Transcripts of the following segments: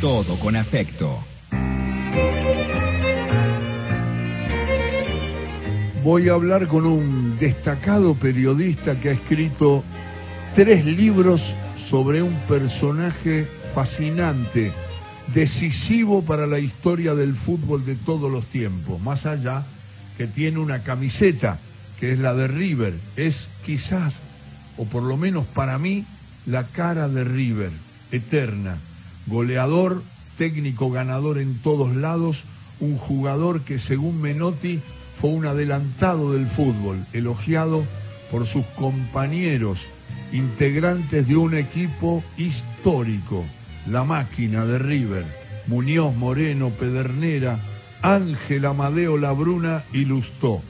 Todo con afecto. Voy a hablar con un destacado periodista que ha escrito tres libros sobre un personaje fascinante, decisivo para la historia del fútbol de todos los tiempos, más allá que tiene una camiseta que es la de River, es quizás, o por lo menos para mí, la cara de River, eterna, goleador, técnico ganador en todos lados, un jugador que según Menotti fue un adelantado del fútbol, elogiado por sus compañeros, integrantes de un equipo histórico, la máquina de River, Muñoz Moreno, Pedernera, Ángel Amadeo Labruna y Lustó.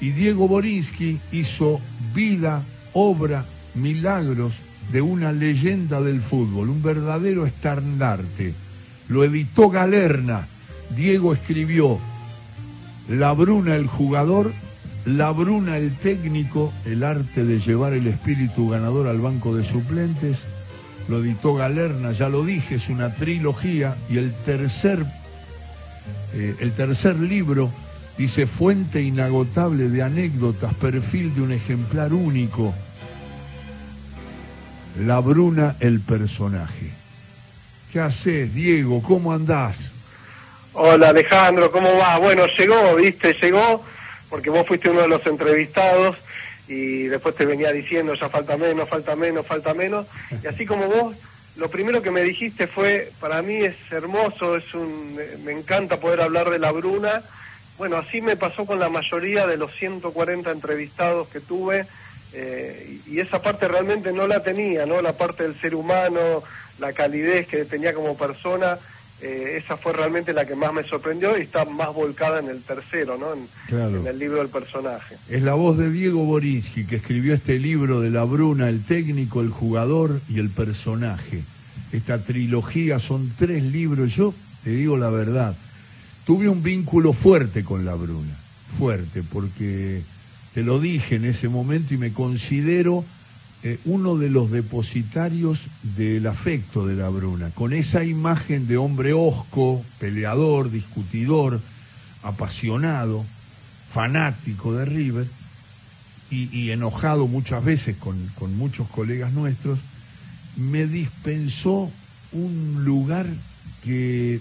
Y Diego Borinsky hizo vida, obra, milagros de una leyenda del fútbol, un verdadero estandarte. Lo editó Galerna. Diego escribió La Bruna el jugador, La Bruna el técnico, el arte de llevar el espíritu ganador al banco de suplentes. Lo editó Galerna, ya lo dije, es una trilogía y el tercer eh, el tercer libro dice fuente inagotable de anécdotas, perfil de un ejemplar único. La Bruna, el personaje. ¿Qué haces, Diego? ¿Cómo andás? Hola Alejandro, ¿cómo va? Bueno, llegó, viste, llegó, porque vos fuiste uno de los entrevistados y después te venía diciendo, ya falta menos, falta menos, falta menos. Y así como vos, lo primero que me dijiste fue, para mí es hermoso, es un, me encanta poder hablar de la Bruna. Bueno, así me pasó con la mayoría de los 140 entrevistados que tuve eh, y esa parte realmente no la tenía, ¿no? La parte del ser humano, la calidez que tenía como persona, eh, esa fue realmente la que más me sorprendió y está más volcada en el tercero, ¿no? En, en, el libro del personaje. Es la voz de Diego Borinsky, que escribió este libro de la Bruna, el técnico, el jugador y el personaje. Esta trilogía son tres libros. Yo te digo la verdad, tuve un vínculo fuerte con la Bruna, fuerte, porque te lo dije en ese momento y me considero eh, uno de los depositarios del afecto de la Bruna, con esa imagen de hombre hosco, peleador, discutidor, apasionado, fanático de River y, enojado muchas veces con, con muchos colegas nuestros, me dispensó un lugar que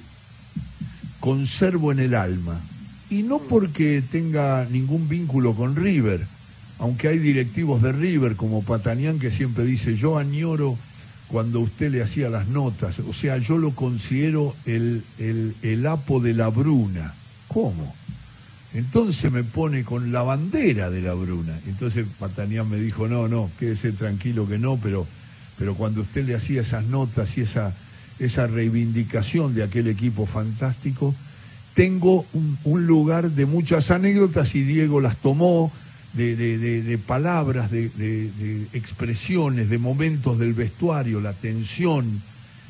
conservo en el alma y no porque tenga ningún vínculo con River, aunque hay directivos de River como Patanián que siempre dice, yo añoro cuando usted le hacía las notas, o sea, yo lo considero el, el, apo de la Bruna. ¿Cómo? Entonces me pone con la bandera de la Bruna. Entonces Patanián me dijo, no, no, quédese tranquilo que no, pero, pero cuando usted le hacía esas notas y esa, esa reivindicación de aquel equipo fantástico, tengo un, lugar de muchas anécdotas y Diego las tomó, de, palabras, de, expresiones, de momentos del vestuario, la tensión,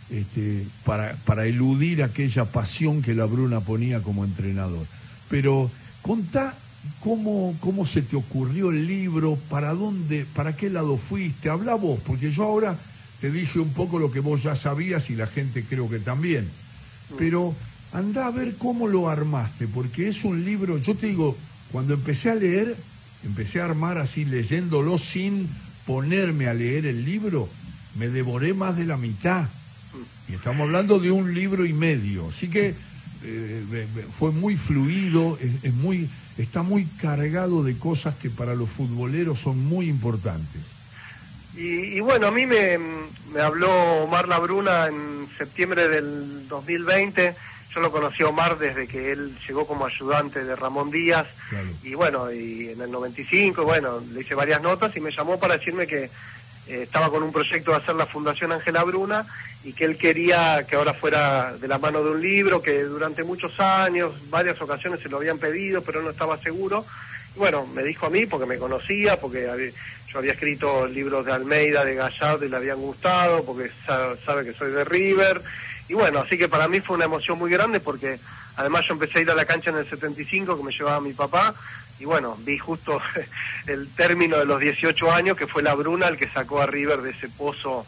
este, para, para eludir aquella pasión que la Bruna ponía como entrenador. Pero contá cómo, cómo se te ocurrió el libro, para dónde, para qué lado fuiste, habla vos, porque yo ahora te dije un poco lo que vos ya sabías y la gente creo que también. Pero anda a ver cómo lo armaste, porque es un libro, yo te digo, cuando empecé a leer, empecé a armar así leyéndolo sin ponerme a leer el libro, me devoré más de la mitad. Y estamos hablando de un libro y medio, así que eh, fue muy fluido, es, muy, está muy cargado de cosas que para los futboleros son muy importantes. Y, bueno, a mí me, me habló Omar Bruna en septiembre del 2020 yo lo conocí a Omar desde que él llegó como ayudante de Ramón Díaz y bueno, y en el 95, bueno, le hice varias notas y me llamó para decirme que eh, estaba con un proyecto de hacer la Fundación Ángela Bruna y que él quería que ahora fuera de la mano de un libro que durante muchos años, varias ocasiones se lo habían pedido, pero no estaba seguro. Y bueno, me dijo a mí porque me conocía, porque yo había escrito libros de Almeida, de Gallardo y le habían gustado, porque sabe que soy de River y bueno, así que para mí fue una emoción muy grande porque además yo empecé a ir a la cancha en el 75 que me llevaba mi papá y bueno, vi justo el término de los 18 años que fue la Bruna el que sacó a River de ese pozo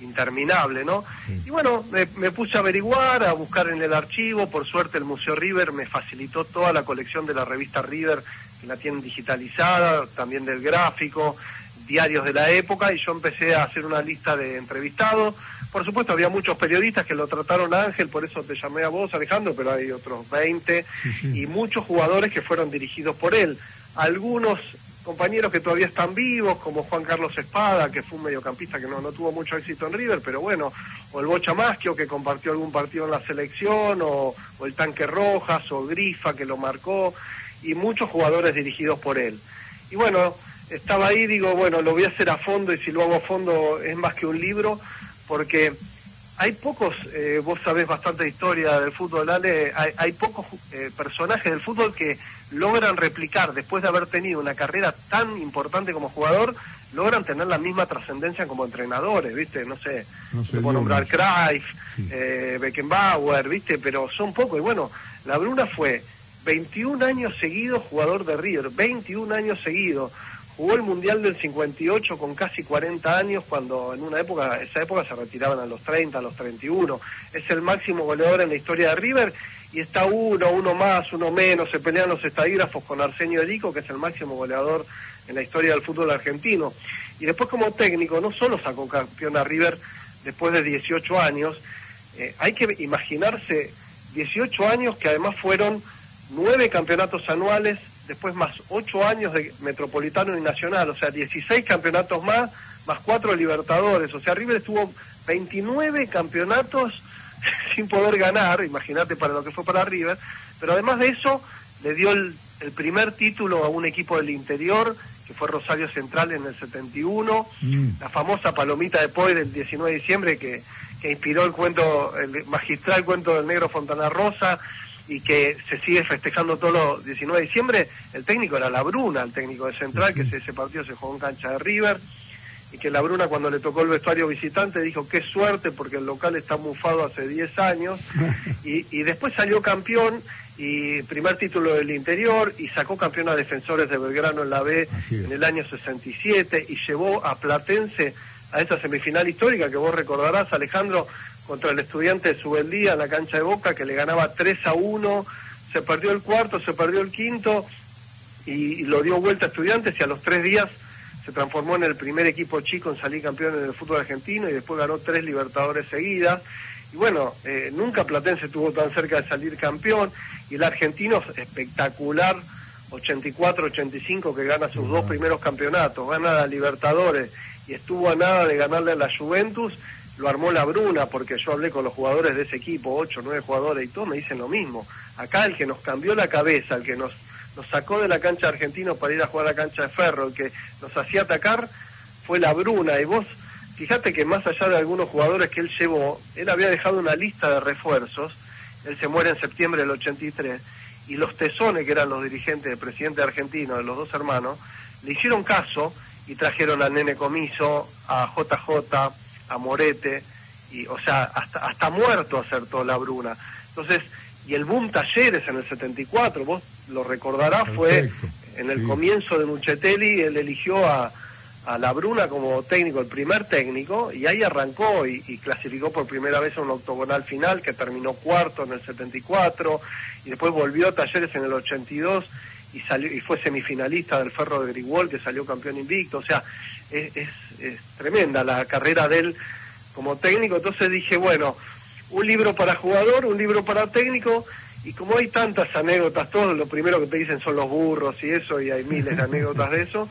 interminable, ¿no? Y bueno, me, me, puse a averiguar, a buscar en el archivo, por suerte el Museo River me facilitó toda la colección de la revista River, que la tienen digitalizada, también del gráfico, diarios de la época, y yo empecé a hacer una lista de entrevistados. Por supuesto, había muchos periodistas que lo trataron a Ángel, por eso te llamé a vos, Alejandro, pero hay otros 20, y muchos jugadores que fueron dirigidos por él. Algunos compañeros que todavía están vivos, como Juan Carlos Espada, que fue un mediocampista que no, no tuvo mucho éxito en River, pero bueno, o el Bocha Maschio, que compartió algún partido en la selección, o, o el Tanque Rojas, o Grifa, que lo marcó, y muchos jugadores dirigidos por él. Y bueno, estaba ahí, digo, bueno, lo voy a hacer a fondo, y si lo hago a fondo es más que un libro, porque hay pocos, eh, vos sabés bastante de historia del fútbol, Ale, hay, hay pocos eh, personajes del fútbol que logran replicar, después de haber tenido una carrera tan importante como jugador, logran tener la misma trascendencia como entrenadores, ¿viste? No sé, no sé puedo nombrar Cruyff, sí. eh, Beckenbauer, ¿viste? Pero son pocos. Y bueno, la Bruna fue 21 años seguidos jugador de River, 21 años seguidos jugó el Mundial del 58 con casi 40 años, cuando en una época, esa época se retiraban a los 30, a los 31. Es el máximo goleador en la historia de River y está uno, uno más, uno menos, se pelean los estadígrafos con Arsenio Erico, que es el máximo goleador en la historia del fútbol argentino. Y después como técnico, no solo sacó campeón a River después de 18 años, eh, hay que imaginarse 18 años que además fueron nueve campeonatos anuales, después más ocho años de Metropolitano y Nacional, o sea, 16 campeonatos más, más cuatro Libertadores, o sea, River estuvo 29 campeonatos sin poder ganar, imagínate para lo que fue para River, pero además de eso le dio el, el, primer título a un equipo del interior, que fue Rosario Central en el 71, mm. la famosa palomita de Poi del 19 de diciembre que, que inspiró el cuento, el magistral cuento del negro Fontana Rosa, y que se sigue festejando todos los 19 de diciembre, el técnico era La Bruna, el técnico de Central, que ese partido se jugó en cancha de River, y que La Bruna cuando le tocó el vestuario visitante dijo, qué suerte, porque el local está mufado hace 10 años, y, y después salió campeón, y primer título del interior, y sacó campeón a Defensores de Belgrano en la B en el año 67, y llevó a Platense a esa semifinal histórica que vos recordarás, Alejandro, contra el estudiante de Subeldía en la cancha de Boca, que le ganaba 3 a 1, se perdió el cuarto, se perdió el quinto, y, y lo dio vuelta a estudiantes, y a los tres días se transformó en el primer equipo chico en salir campeón en el fútbol argentino, y después ganó tres Libertadores seguidas, y bueno, eh, nunca Platense estuvo tan cerca de salir campeón, y el argentino espectacular, 84-85, que gana sus dos primeros campeonatos, gana la Libertadores, y estuvo a nada de ganarle a la Juventus, lo armó la Bruna, porque yo hablé con los jugadores de ese equipo, ocho, nueve jugadores y todos me dicen lo mismo. Acá el que nos cambió la cabeza, el que nos, nos sacó de la cancha argentino para ir a jugar a la cancha de ferro, el que nos hacía atacar, fue la Bruna. Y vos, fíjate que más allá de algunos jugadores que él llevó, él había dejado una lista de refuerzos, él se muere en septiembre del 83, y los tesones, que eran los dirigentes, el presidente argentino, de los dos hermanos, le hicieron caso y trajeron al Nene Comiso, a JJ, a Morete, y, o sea, hasta, hasta muerto acertó la Bruna. Entonces, y el boom Talleres en el 74, vos lo recordarás, fue en el sí. comienzo de Muchetelli, él eligió a, a la Bruna como técnico, el primer técnico, y ahí arrancó y, y, clasificó por primera vez a un octogonal final que terminó cuarto en el 74, y después volvió a Talleres en el 82 y, salió, y fue semifinalista del Ferro de Grigol, que salió campeón invicto, o sea, es, es, es tremenda la carrera de él como técnico, entonces dije, bueno, un libro para jugador, un libro para técnico, y como hay tantas anécdotas, todos lo primero que te dicen son los burros y eso, y hay miles de anécdotas de eso,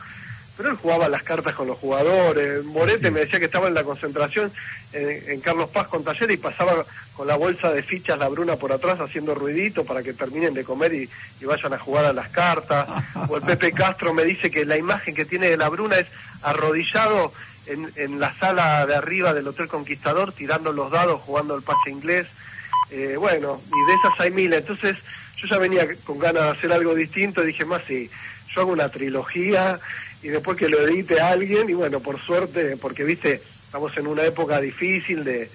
pero él jugaba las cartas con los jugadores, Morete me decía que estaba en la concentración en, en Carlos Paz con Taller y pasaba con la bolsa de fichas la Bruna por atrás haciendo ruidito para que terminen de comer y, y vayan a jugar a las cartas, o el Pepe Castro me dice que la imagen que tiene de la Bruna es arrodillado en, en, la sala de arriba del Hotel Conquistador, tirando los dados, jugando el pase inglés. Eh, bueno, y de esas hay miles. Entonces, yo ya venía con ganas de hacer algo distinto y dije, más si yo hago una trilogía y después que lo edite alguien, y bueno, por suerte, porque viste, estamos en una época difícil de,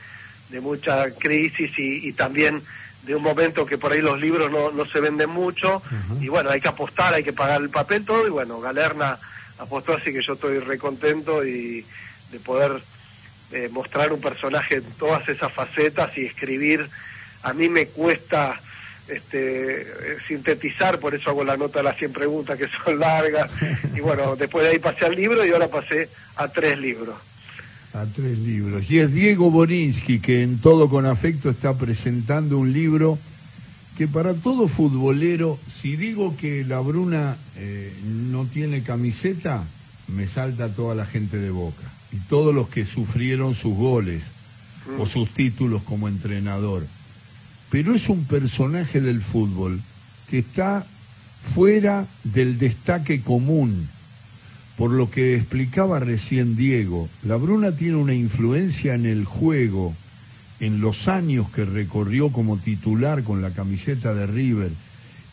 de mucha crisis y, y también de un momento que por ahí los libros no, no se venden mucho, uh -huh. y bueno, hay que apostar, hay que pagar el papel, todo, y bueno, Galerna apostó, así que yo estoy recontento y de poder eh, mostrar un personaje en todas esas facetas y escribir, a mí me cuesta este, sintetizar, por eso hago la nota de las 100 preguntas que son largas. Y bueno, después de ahí pasé al libro y ahora pasé a tres libros. A tres libros. Y es Diego Borinsky que en todo con afecto está presentando un libro que para todo futbolero, si digo que la Bruna eh, no tiene camiseta, me salta toda la gente de boca. Y todos los que sufrieron sus goles o sus títulos como entrenador pero es un personaje del fútbol que está fuera del destaque común. Por lo que explicaba recién Diego, la Bruna tiene una influencia en el juego, en los años que recorrió como titular con la camiseta de River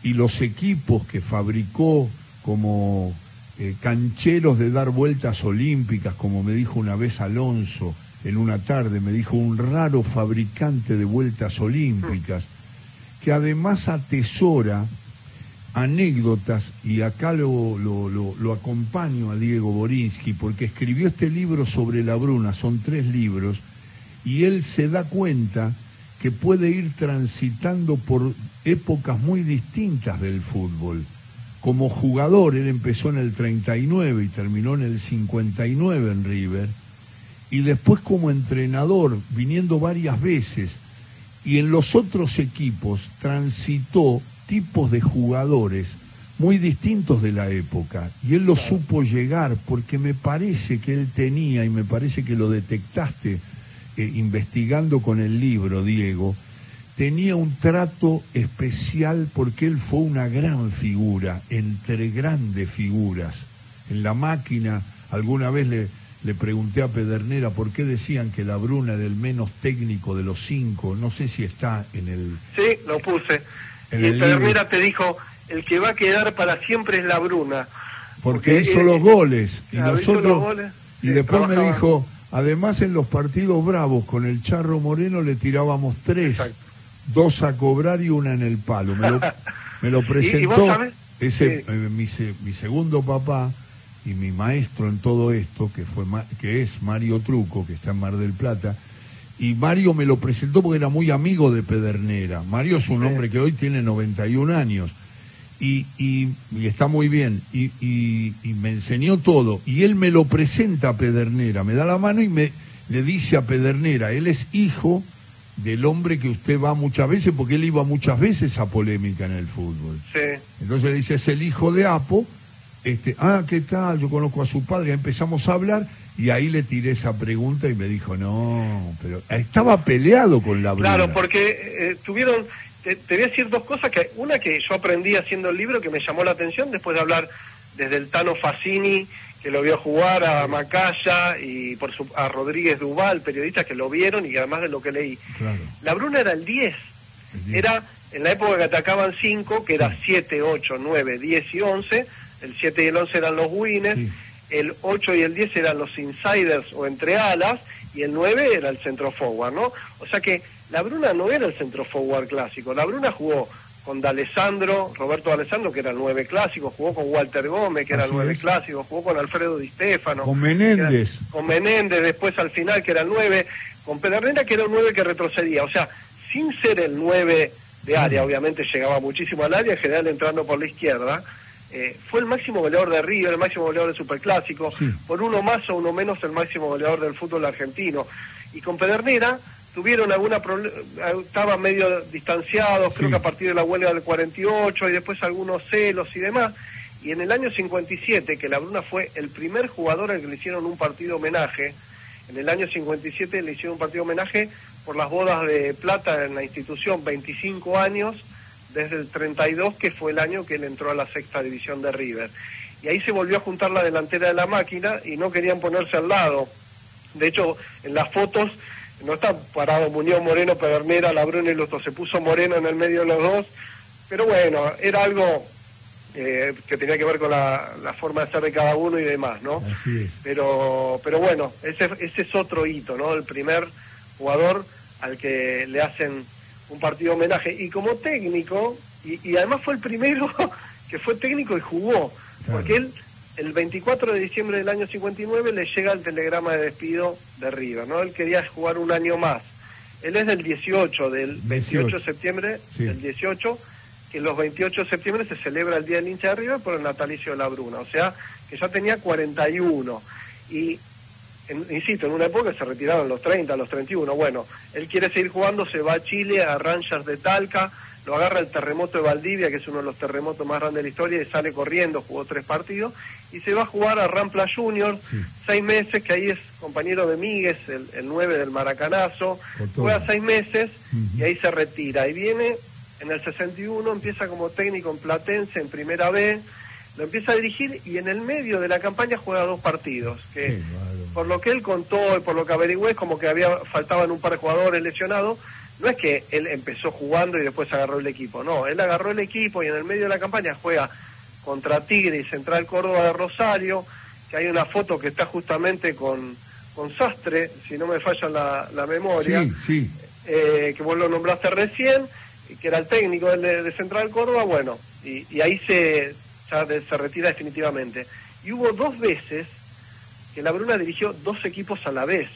y los equipos que fabricó como eh, cancheros de dar vueltas olímpicas, como me dijo una vez Alonso, en una tarde, me dijo un raro fabricante de vueltas olímpicas, que además atesora anécdotas, y acá lo, lo, acompaño a Diego Borinsky, porque escribió este libro sobre la Bruna, son tres libros, y él se da cuenta que puede ir transitando por épocas muy distintas del fútbol. Como jugador, él empezó en el 39 y terminó en el 59 en River, y después como entrenador, viniendo varias veces, y en los otros equipos transitó tipos de jugadores muy distintos de la época, y él lo supo llegar porque me parece que él tenía, y me parece que lo detectaste eh, investigando con el libro, Diego, tenía un trato especial porque él fue una gran figura, entre grandes figuras. En la máquina, alguna vez le, le pregunté a Pedernera por qué decían que la Bruna era el menos técnico de los cinco. No sé si está en el. Sí, lo puse. Y Pedernera te dijo: el que va a quedar para siempre es la Bruna. Porque, hizo los goles. Y nosotros. y después me dijo: además en los partidos bravos con el Charro Moreno le tirábamos tres. Dos a cobrar y una en el palo. Me lo, me lo presentó ese, eh, mi, mi segundo papá y mi maestro en todo esto, que, fue, que es Mario Truco, que está en Mar del Plata, y Mario me lo presentó porque era muy amigo de Pedernera. Mario es un hombre que hoy tiene 91 años y, y, está muy bien y, y, me enseñó todo. Y él me lo presenta a Pedernera, me da la mano y me le dice a Pedernera, él es hijo del hombre que usted va muchas veces, porque él iba muchas veces a polémica en el fútbol. Entonces le dice, es el hijo de Apo este, ah, ¿qué tal? Yo conozco a su padre, empezamos a hablar y ahí le tiré esa pregunta y me dijo, no, pero estaba peleado con la Bruna. Claro, porque eh, tuvieron, te, voy a decir dos cosas, que una que yo aprendí haciendo el libro que me llamó la atención después de hablar desde el Tano Facini, que lo vio jugar, a Macaya y por su, a Rodríguez Duval, periodistas que lo vieron y además de lo que leí. La Bruna era el 10, era en la época que atacaban 5, que era 7, 8, 9, 10 y 11, el 7 y el 11 eran los winners, el 8 y el 10 eran los insiders o entre alas, y el 9 era el centro forward, ¿no? O sea que la Bruna no era el centro forward clásico, la Bruna jugó con D'Alessandro, Roberto D'Alessandro, que era el 9 clásico, jugó con Walter Gómez, que era el 9 clásico, jugó con Alfredo Di Stefano. Con Menéndez. con Menéndez, después al final, que era el 9, con Pedernera, que era el 9 que retrocedía. O sea, sin ser el 9 de área, obviamente llegaba muchísimo al área, en general entrando por la izquierda, eh, fue el máximo goleador de River, el máximo goleador del Superclásico, por uno más o uno menos el máximo goleador del fútbol argentino. Y con Pedernera tuvieron alguna eh, estaban medio distanciados, creo que a partir de la huelga del 48 y después algunos celos y demás. Y en el año 57, que la Bruna fue el primer jugador al que le hicieron un partido homenaje, en el año 57 le hicieron un partido homenaje por las bodas de plata en la institución, 25 años, desde el 32, que fue el año que él entró a la sexta división de River. Y ahí se volvió a juntar la delantera de la máquina y no querían ponerse al lado. De hecho, en las fotos no está parado Muñoz, Moreno, Pedernera, Labruna y Luto, se puso Moreno en el medio de los dos. Pero bueno, era algo eh, que tenía que ver con la, forma de ser de cada uno y demás, ¿no? Así es. Pero, pero bueno, ese, ese es otro hito, ¿no? El primer jugador al que le hacen un partido homenaje. Y como técnico, y, además fue el primero que fue técnico y jugó, porque él el 24 de diciembre del año 59 le llega el telegrama de despido de River, ¿no? Él quería jugar un año más. Él es del 18, del 28 de septiembre del 18, que los 28 de septiembre se celebra el Día del hincha de River por el natalicio de la Bruna, o sea, que ya tenía 41. Y, insisto, en una época se retiraron los 30, los 31. Bueno, él quiere seguir jugando, se va a Chile, a Rangers de Talca, lo agarra el terremoto de Valdivia, que es uno de los terremotos más grandes de la historia, y sale corriendo, jugó tres partidos, y se va a jugar a Rampla Junior, seis meses, que ahí es compañero de Míguez, el, el 9 del Maracanazo, juega seis meses y ahí se retira. Y viene en el 61, empieza como técnico en Platense, en Primera B, lo empieza a dirigir y en el medio de la campaña juega dos partidos, que por lo que él contó y por lo que averigüé, como que había faltaban un par de jugadores lesionados, no es que él empezó jugando y después agarró el equipo, no, él agarró el equipo y en el medio de la campaña juega contra Tigre y Central Córdoba de Rosario, que hay una foto que está justamente con, con Sastre, si no me falla la, memoria, eh, que vos lo nombraste recién, que era el técnico de, Central Córdoba, bueno, y, ahí se, se retira definitivamente. Y hubo dos veces que la Bruna dirigió dos equipos a la vez.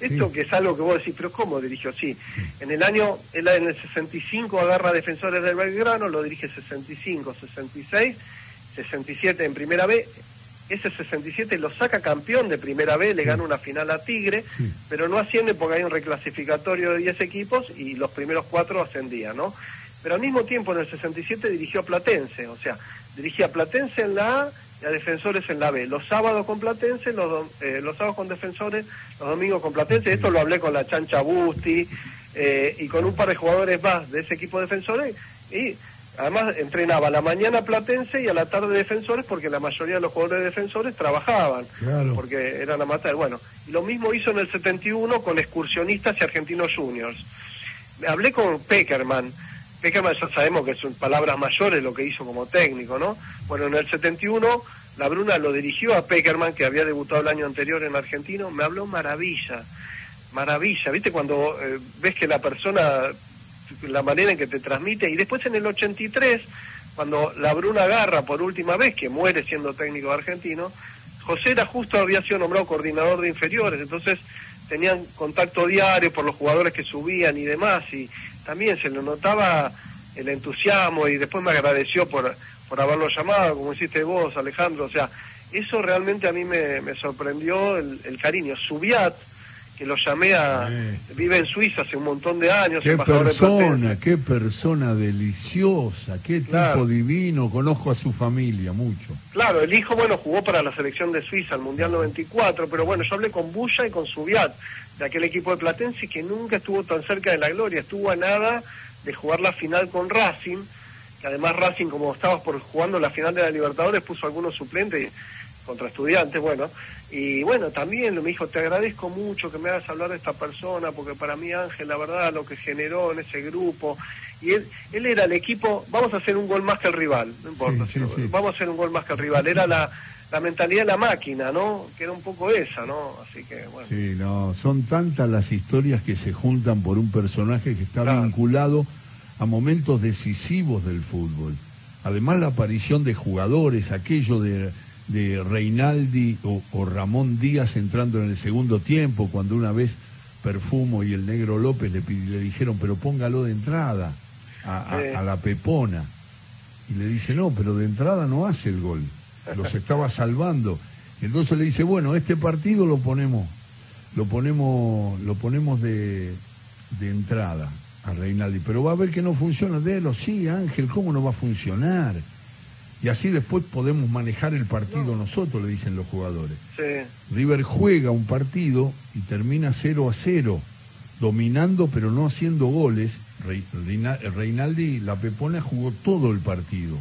Esto que es algo que vos decís, pero ¿cómo dirigió? Sí, en el año, él en el 65 agarra Defensores del Belgrano, lo dirige 65, 66, 67 en Primera B, ese 67 lo saca campeón de Primera B, le gana una final a Tigre, pero no asciende porque hay un reclasificatorio de 10 equipos y los primeros cuatro ascendían, ¿no? Pero al mismo tiempo en el 67 dirigió a Platense, o sea, dirigía a Platense en la A y a Defensores en la B. Los sábados con Platense, los, eh, los sábados con Defensores, los domingos con Platense. Esto lo hablé con la Chancha Busti eh, y con un par de jugadores más de ese equipo de Defensores. Y además entrenaba a la mañana Platense y a la tarde Defensores porque la mayoría de los jugadores de Defensores trabajaban. Porque eran amateurs. Bueno, y lo mismo hizo en el 71 con excursionistas y argentinos juniors. Hablé con Peckerman Peckerman ya sabemos que son palabras mayores lo que hizo como técnico, ¿no? Bueno, en el 71 la Bruna lo dirigió a Peckerman, que había debutado el año anterior en Argentino, me habló maravilla, maravilla, ¿viste? Cuando eh, ves que la persona, la manera en que te transmite, y después en el 83, cuando la Bruna agarra por última vez, que muere siendo técnico argentino, José era justo había sido nombrado coordinador de inferiores, entonces tenían contacto diario por los jugadores que subían y demás, y también se le notaba el entusiasmo y después me agradeció por, por haberlo llamado, como hiciste vos, Alejandro. O sea, eso realmente a mí me, sorprendió el, cariño. Subiat, que lo llamé a... Vive en Suiza hace un montón de años. Qué persona, qué persona deliciosa, qué tipo divino. Conozco a su familia mucho. Claro, el hijo, bueno, jugó para la selección de Suiza, el Mundial 94, pero bueno, yo hablé con Bulla y con Subiat de aquel equipo de Platense que nunca estuvo tan cerca de la gloria, estuvo a nada de jugar la final con Racing, que además Racing como estabas por jugando la final de la Libertadores puso algunos suplentes contra estudiantes, bueno, y bueno, también me dijo, te agradezco mucho que me hagas hablar de esta persona, porque para mí Ángel, la verdad, lo que generó en ese grupo, y él, él era el equipo, vamos a hacer un gol más que el rival, no importa, vamos a hacer un gol más que el rival, era la la mentalidad de la máquina, ¿no? Que era un poco esa, ¿no? Así que, bueno. Sí, no, son tantas las historias que se juntan por un personaje que está vinculado a momentos decisivos del fútbol. Además, la aparición de jugadores, aquello de, de Reinaldi o, Ramón Díaz entrando en el segundo tiempo, cuando una vez Perfumo y el negro López le, le dijeron, pero póngalo de entrada a la Pepona. Y le dice, no, pero de entrada no hace el gol los estaba salvando. Entonces le dice, bueno, este partido lo ponemos, lo ponemos, lo ponemos de, de entrada a Reinaldi, pero va a ver que no funciona. de él sí, Ángel, ¿cómo no va a funcionar? Y así después podemos manejar el partido nosotros, le dicen los jugadores. River juega un partido y termina 0 a 0, dominando pero no haciendo goles. Reinaldi, la Pepona, jugó todo el partido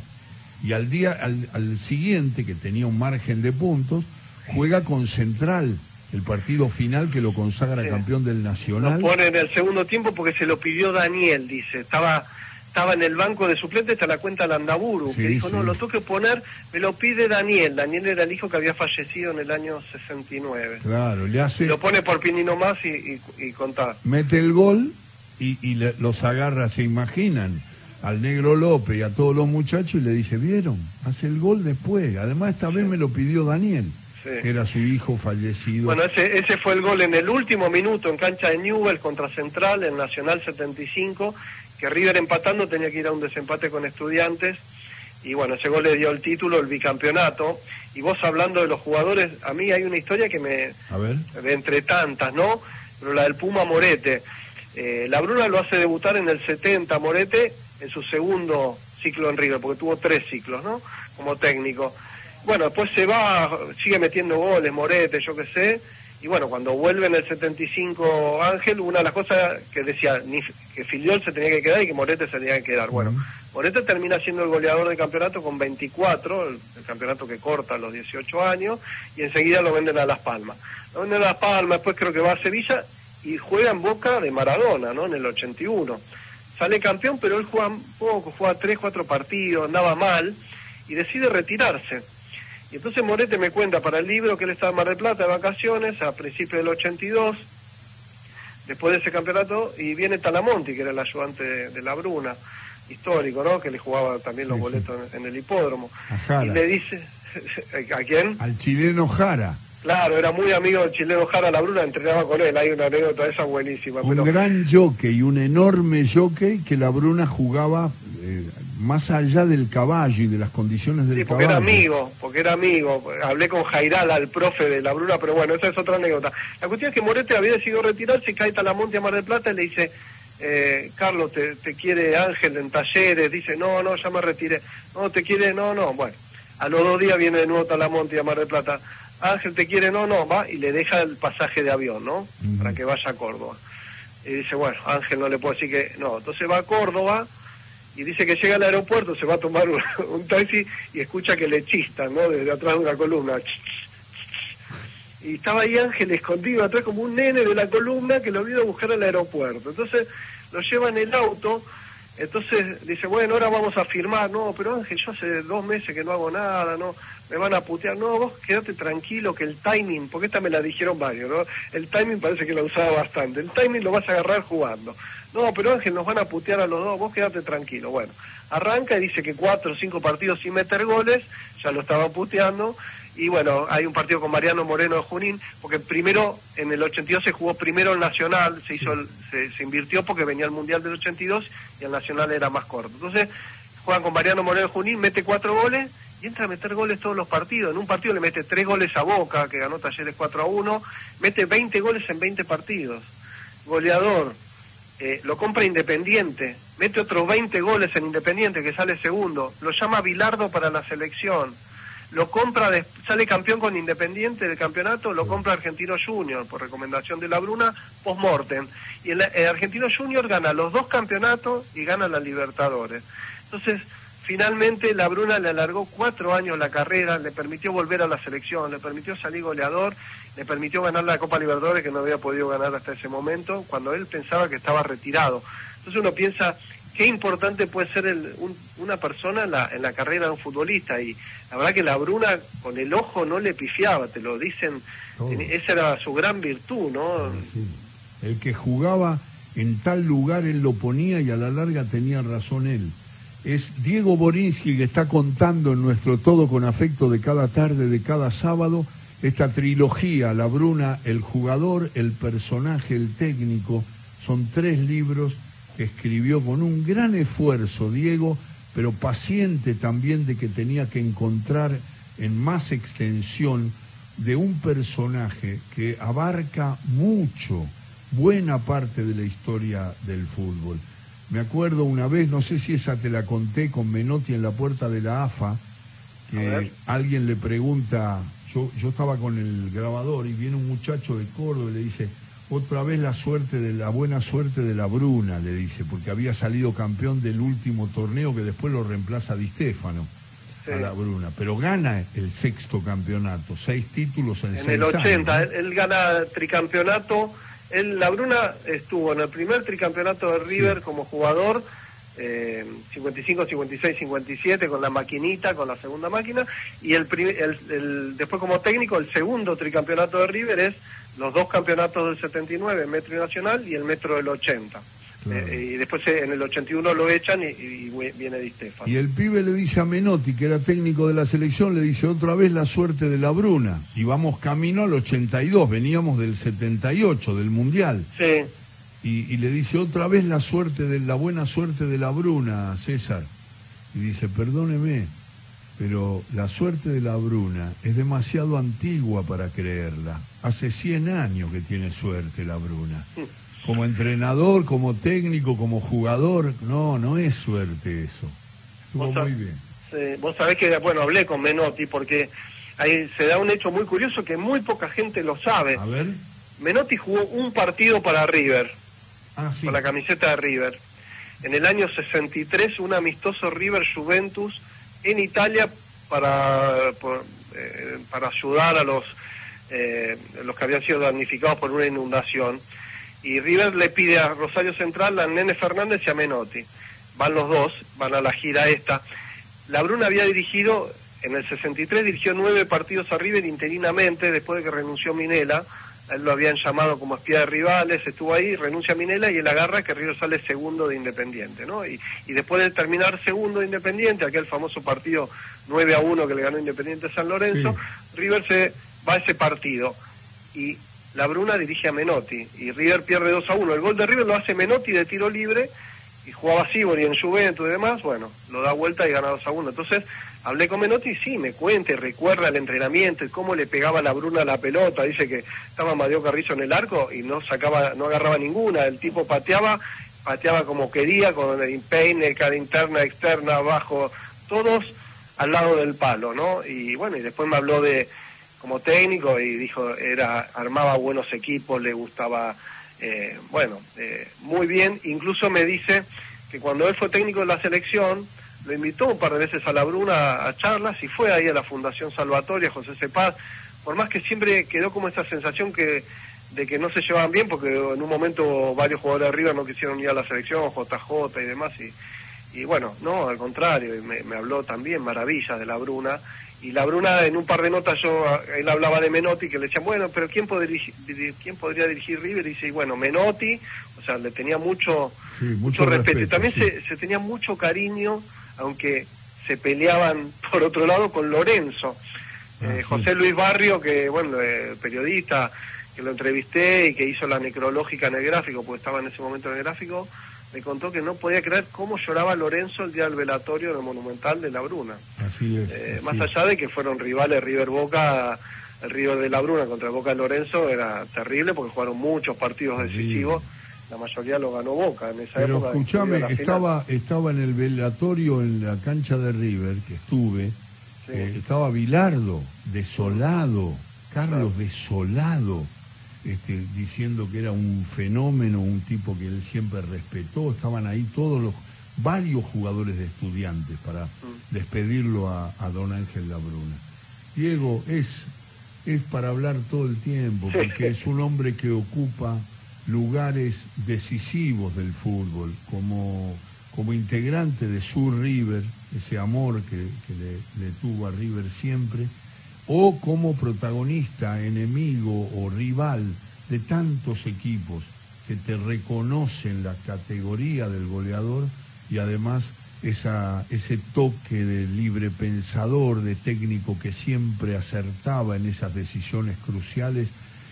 y al día al, siguiente, que tenía un margen de puntos, juega con Central el partido final que lo consagra campeón del Nacional. Lo pone en el segundo tiempo porque se lo pidió Daniel, dice. Estaba estaba en el banco de suplentes está la cuenta Landaburu, que dijo, no, lo tengo que poner, me lo pide Daniel. Daniel era el hijo que había fallecido en el año 69. Claro, le hace... Lo pone por Pinino más y, y, Mete el gol y, y los agarra, se imaginan al negro López y a todos los muchachos y le dice, ¿vieron? Hace el gol después. Además esta vez me lo pidió Daniel, que era su hijo fallecido. Bueno, ese, ese fue el gol en el último minuto en cancha de Newell contra Central, en Nacional 75, que River empatando tenía que ir a un desempate con estudiantes. Y bueno, ese gol le dio el título, el bicampeonato. Y vos hablando de los jugadores, a mí hay una historia que me... A ver. De entre tantas, ¿no? Pero la del Puma Morete. Eh, la Bruna lo hace debutar en el 70, Morete, en su segundo ciclo en River, porque tuvo tres ciclos, ¿no? Como técnico. Bueno, después se va, sigue metiendo goles, Morete, yo qué sé, y bueno, cuando vuelve en el 75 Ángel, una de las cosas que decía ni, que Filiol se tenía que quedar y que Morete se tenía que quedar. Bueno, Morete termina siendo el goleador del campeonato con 24, el, campeonato que corta a los 18 años, y enseguida lo venden a Las Palmas. Lo venden a Las Palmas, después creo que va a Sevilla y juega en Boca de Maradona, ¿no? En el 81 sale campeón, pero él juega poco, juega tres, cuatro partidos, andaba mal y decide retirarse. Y entonces Morete me cuenta para el libro que él estaba en Mar del Plata de vacaciones a principios del 82, después de ese campeonato, y viene Talamonti, que era el ayudante de, la Bruna, histórico, ¿no? Que le jugaba también los boletos en, en, el hipódromo. Y le dice, ¿a quién? Al chileno Jara. Claro, era muy amigo del chileno Jara Labruna, entrenaba con él, hay una anécdota esa buenísima. Un gran jockey, un enorme jockey que Labruna jugaba eh, más allá del caballo y de las condiciones del sí, porque era amigo, porque era amigo. Hablé con Jairal, al profe de Labruna, pero bueno, esa es otra anécdota. La cuestión es que Morete había decidido retirarse, cae Talamonte a Mar del Plata y le dice, eh, Carlos, te, te quiere Ángel en talleres, dice, no, no, ya me retiré. No, te quiere, no, no, bueno. A los dos días viene de nuevo Talamonte a Mar del Plata Ángel te quiere, no, no, va y le deja el pasaje de avión, ¿no? Para que vaya a Córdoba. Y dice, bueno, Ángel no le puedo decir que no. Entonces va a Córdoba y dice que llega al aeropuerto, se va a tomar un, taxi y escucha que le chistan, ¿no? Desde atrás de una columna. Y estaba ahí Ángel escondido atrás como un nene de la columna que lo vio a buscar al aeropuerto. Entonces lo lleva en el auto, entonces dice, bueno, ahora vamos a firmar. No, pero Ángel, yo hace dos meses que no hago nada, ¿no? me van a putear. No, vos quédate tranquilo que el timing, porque esta me la dijeron varios, ¿no? El timing parece que la usaba bastante. El timing lo vas a agarrar jugando. No, pero Ángel, nos van a putear a los dos, vos quédate tranquilo. Bueno, arranca y dice que cuatro o cinco partidos sin meter goles, ya lo estaban puteando. Y bueno, hay un partido con Mariano Moreno de Junín, porque primero, en el 82 se jugó primero el Nacional, se hizo se, se invirtió porque venía el Mundial del 82 y el Nacional era más corto. Entonces, juegan con Mariano Moreno de Junín, mete cuatro goles y entra a meter goles todos los partidos. En un partido le mete tres goles a Boca, que ganó Talleres 4 a 1, mete 20 goles en 20 partidos. Goleador, eh, lo compra Independiente, mete otros 20 goles en Independiente, que sale segundo, lo llama Bilardo para la selección, lo compra, sale campeón con Independiente del campeonato, lo compra Argentino Junior, por recomendación de la Bruna, post-mortem. Y el, el Argentino Junior gana los dos campeonatos y gana la Libertadores. Entonces, Finalmente la Bruna le alargó cuatro años la carrera, le permitió volver a la selección, le permitió salir goleador, le permitió ganar la Copa Libertadores que no había podido ganar hasta ese momento, cuando él pensaba que estaba retirado. Entonces uno piensa qué importante puede ser una persona en la, en la carrera de un futbolista y la verdad que la Bruna con el ojo no le pifiaba, te lo dicen, esa era su gran virtud, ¿no? El que jugaba en tal lugar él lo ponía y a la larga tenía razón él es Diego Borinsky que está contando en nuestro Todo con Afecto de cada tarde, de cada sábado, esta trilogía, La Bruna, el jugador, el personaje, el técnico. Son tres libros que escribió con un gran esfuerzo Diego, pero paciente también de que tenía que encontrar en más extensión de un personaje que abarca mucho, buena parte de la historia del fútbol. Me acuerdo una vez, no sé si esa te la conté con Menotti en la puerta de la AFA, que alguien le pregunta, yo, yo estaba con el grabador y viene un muchacho de Córdoba y le dice, otra vez la suerte de la buena suerte de la Bruna, le dice, porque había salido campeón del último torneo que después lo reemplaza Di Stefano. A la Bruna, pero gana el sexto campeonato, seis títulos en, en el 80. él, gana tricampeonato, la Bruna estuvo en el primer tricampeonato de River como jugador, 55, 56, 57 con la maquinita, con la segunda máquina, y el, el, después como técnico el segundo tricampeonato de River es los dos campeonatos del 79, el Metro Nacional y el Metro del 80. Eh, y después en el 81 lo echan y, viene Di Y el pibe le dice a Menotti, que era técnico de la selección, le dice otra vez la suerte de la Bruna. Y vamos camino al 82, veníamos del 78, del Mundial. Sí. Y, y le dice otra vez la suerte de la buena suerte de la Bruna, César. Y dice, perdóneme, pero la suerte de la Bruna es demasiado antigua para creerla. Hace 100 años que tiene suerte la Bruna. Como entrenador, como técnico, como jugador, no, no es suerte eso. Estuvo muy bien. vos sabés que, bueno, hablé con Menotti porque ahí se da un hecho muy curioso que muy poca gente lo sabe. A ver. Menotti jugó un partido para River, ah, con la camiseta de River. En el año 63, un amistoso River Juventus en Italia para, eh, para ayudar a los, eh, los que habían sido damnificados por una inundación. Y River le pide a Rosario Central, a Nene Fernández y a Menotti. Van los dos, van a la gira esta. La Bruna había dirigido, en el 63 dirigió nueve partidos a River interinamente, después de que renunció Minela él lo habían llamado como espía de rivales, estuvo ahí, renuncia a Minela y él agarra que River sale segundo de Independiente, ¿no? Y, después de terminar segundo de Independiente, aquel famoso partido 9 a 1 que le ganó Independiente San Lorenzo, River se va a ese partido y la Bruna dirige a Menotti y River pierde 2 a 1. El gol de River lo hace Menotti de tiro libre y jugaba Sibori en Juventus y demás, bueno, lo da vuelta y gana 2 a 1. Entonces, hablé con Menotti y sí, me cuenta recuerda el entrenamiento y cómo le pegaba la Bruna a la pelota. Dice que estaba Madeo Carrizo en el arco y no sacaba, no agarraba ninguna. El tipo pateaba, pateaba como quería, con el empeine, cara interna, externa, abajo, todos al lado del palo, ¿no? Y bueno, y después me habló de como técnico y dijo, era armaba buenos equipos, le gustaba eh, bueno, eh, muy bien. Incluso me dice que cuando él fue técnico de la selección, lo invitó un par de veces a la Bruna a charlas y fue ahí a la Fundación Salvatoria, José Cepaz, por más que siempre quedó como esa sensación que de que no se llevaban bien, porque en un momento varios jugadores de River no quisieron ir a la selección, JJ y demás, y, y bueno, no, al contrario, me, me habló también maravillas de la Bruna, y la Bruna en un par de notas yo él hablaba de Menotti que le decían bueno pero quién podría quién podría dirigir River y dice y bueno Menotti o sea le tenía mucho mucho, respeto, también se, se, tenía mucho cariño aunque se peleaban por otro lado con Lorenzo ah, eh, José Luis Barrio que bueno eh, periodista que lo entrevisté y que hizo la necrológica en el gráfico porque estaba en ese momento en el gráfico me contó que no podía creer cómo lloraba Lorenzo el día del velatorio del Monumental de La Bruna. Así es. Eh, más allá de que fueron rivales River Boca, el River de La Bruna contra Boca de Lorenzo era terrible porque jugaron muchos partidos decisivos. La mayoría lo ganó Boca en esa Pero escúchame, estaba, estaba en el velatorio en la cancha de River, que estuve, eh, estaba Bilardo, desolado, Carlos desolado este, diciendo que era un fenómeno, un tipo que él siempre respetó, estaban ahí todos los, varios jugadores de estudiantes para mm. despedirlo a, don Ángel Labruna. Diego, es, es para hablar todo el tiempo, porque es un hombre que ocupa lugares decisivos del fútbol, como, como integrante de Sur River, ese amor que, le, le tuvo a River siempre, o como protagonista, enemigo o rival de tantos equipos que te reconocen la categoría del goleador y además esa, ese toque de libre pensador, de técnico que siempre acertaba en esas decisiones cruciales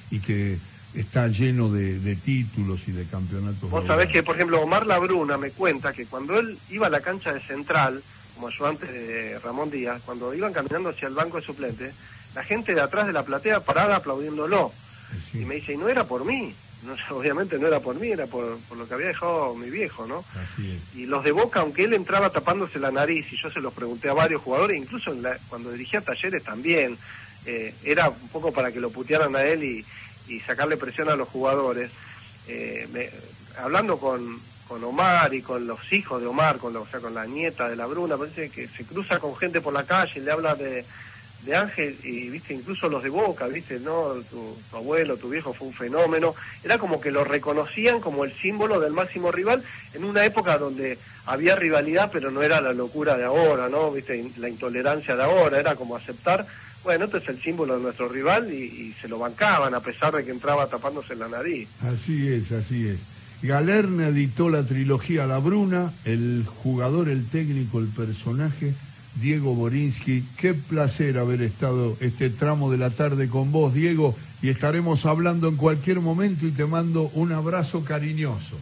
y que está lleno de, títulos y de campeonatos. Vos sabés que, por ejemplo, Omar Labruna me cuenta que cuando él iba a la cancha de Central, como ayudante de Ramón Díaz, cuando iban caminando hacia el banco de suplentes, la gente de atrás de la platea parada aplaudiéndolo. Y me dice, y no era por mí, no, obviamente no era por mí, era por, lo que había dejado mi viejo, ¿no? Y los de Boca, aunque él entraba tapándose la nariz, y yo se los pregunté a varios jugadores, incluso cuando dirigía talleres también, eh, era un poco para que lo putearan a él y, sacarle presión a los jugadores. Eh, hablando con, con Omar y con los hijos de Omar, con o sea, con la nieta de la Bruna, parece que se cruza con gente por la calle y le habla de, de Ángel y viste incluso los de Boca, viste, no, tu, abuelo, tu viejo fue un fenómeno, era como que lo reconocían como el símbolo del máximo rival en una época donde había rivalidad, pero no era la locura de ahora, ¿no? Viste, la intolerancia de ahora, era como aceptar, bueno, este es el símbolo de nuestro rival y, y se lo bancaban a pesar de que entraba tapándose la nariz. Así es, así es. Galerna editó la trilogía La Bruna, el jugador, el técnico, el personaje, Diego Borinsky. Qué placer haber estado este tramo de la tarde con vos, Diego, y estaremos hablando en cualquier momento y te mando un abrazo cariñoso.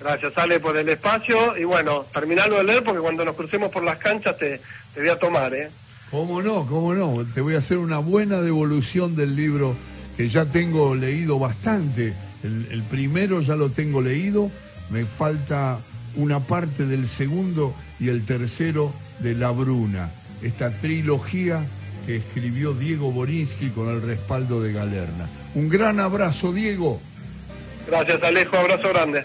Gracias, Ale, por el espacio y bueno, terminalo de leer porque cuando nos crucemos por las canchas te, te voy a tomar, ¿eh? ¿Cómo no? ¿Cómo no? Te voy a hacer una buena devolución del libro que ya tengo leído bastante. El, primero ya lo tengo leído, me falta una parte del segundo y el tercero de La Bruna. Esta trilogía que escribió Diego Borinsky con el respaldo de Galerna. Un gran abrazo, Diego. Gracias, Alejo. Abrazo grande.